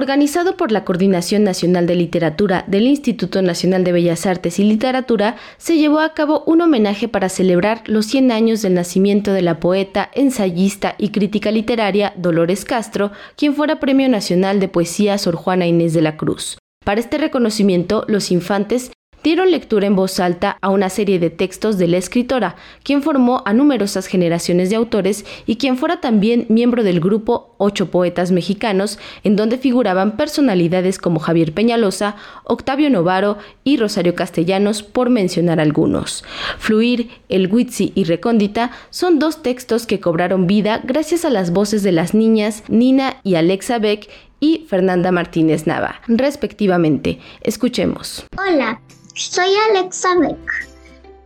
Organizado por la Coordinación Nacional de Literatura del Instituto Nacional de Bellas Artes y Literatura, se llevó a cabo un homenaje para celebrar los 100 años del nacimiento de la poeta, ensayista y crítica literaria Dolores Castro, quien fuera Premio Nacional de Poesía Sor Juana Inés de la Cruz. Para este reconocimiento, los infantes dieron lectura en voz alta a una serie de textos de la escritora, quien formó a numerosas generaciones de autores y quien fuera también miembro del grupo Ocho Poetas Mexicanos, en donde figuraban personalidades como Javier Peñalosa, Octavio Novaro y Rosario Castellanos, por mencionar algunos. Fluir, El Huitzi y Recóndita son dos textos que cobraron vida gracias a las voces de las niñas Nina y Alexa Beck y Fernanda Martínez Nava, respectivamente. Escuchemos. Hola, soy Alexa Beck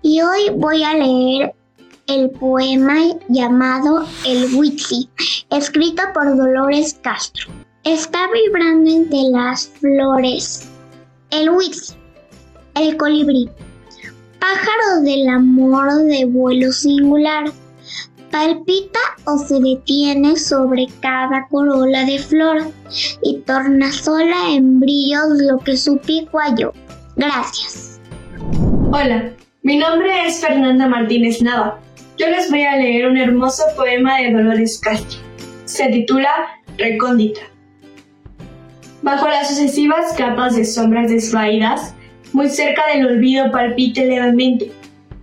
y hoy voy a leer el poema llamado El Witsi, escrito por Dolores Castro. Está vibrando entre las flores. El Witsi, el colibrí, pájaro del amor de vuelo singular, palpita o se detiene sobre cada corola de flor y torna sola en brillos lo que su pico halló. Gracias. Hola, mi nombre es Fernanda Martínez Nava. Yo les voy a leer un hermoso poema de Dolores Castro. Se titula Recóndita. Bajo las sucesivas capas de sombras desvaídas, muy cerca del olvido palpite levemente,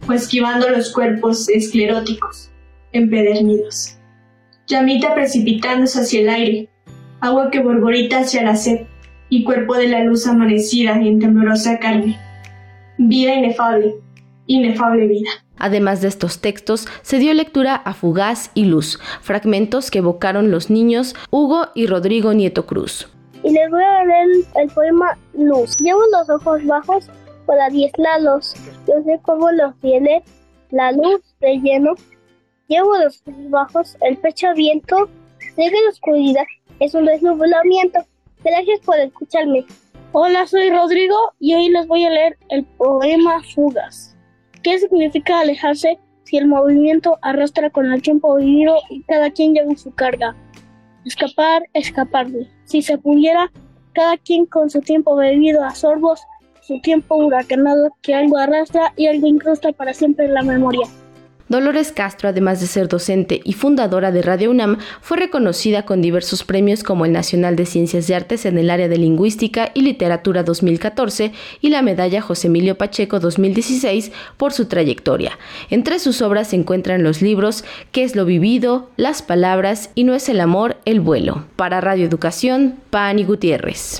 o esquivando los cuerpos escleróticos, empedernidos. Llamita precipitándose hacia el aire, agua que borborita hacia la sed, y cuerpo de la luz amanecida en temblorosa carne. Vida inefable, inefable vida. Además de estos textos, se dio lectura a Fugaz y Luz, fragmentos que evocaron los niños Hugo y Rodrigo Nieto Cruz. Y les voy a leer el poema Luz. Llevo los ojos bajos para adiestrarlos. Yo sé cómo los tiene la luz de lleno. Llevo los bajos, el pecho abierto. Sé que la oscuridad es un desnublamiento. Gracias por escucharme. Hola, soy Rodrigo y hoy les voy a leer el poema Fugas. ¿Qué significa alejarse si el movimiento arrastra con el tiempo vivido y cada quien lleva su carga? Escapar, escaparle. Si se pudiera, cada quien con su tiempo bebido a sorbos, su tiempo huracanado que algo arrastra y algo incrusta para siempre en la memoria. Dolores Castro, además de ser docente y fundadora de Radio UNAM, fue reconocida con diversos premios como el Nacional de Ciencias y Artes en el área de Lingüística y Literatura 2014 y la Medalla José Emilio Pacheco 2016 por su trayectoria. Entre sus obras se encuentran los libros ¿Qué es lo vivido?, Las palabras y No es el amor, el vuelo. Para Radio Educación, Pani Gutiérrez.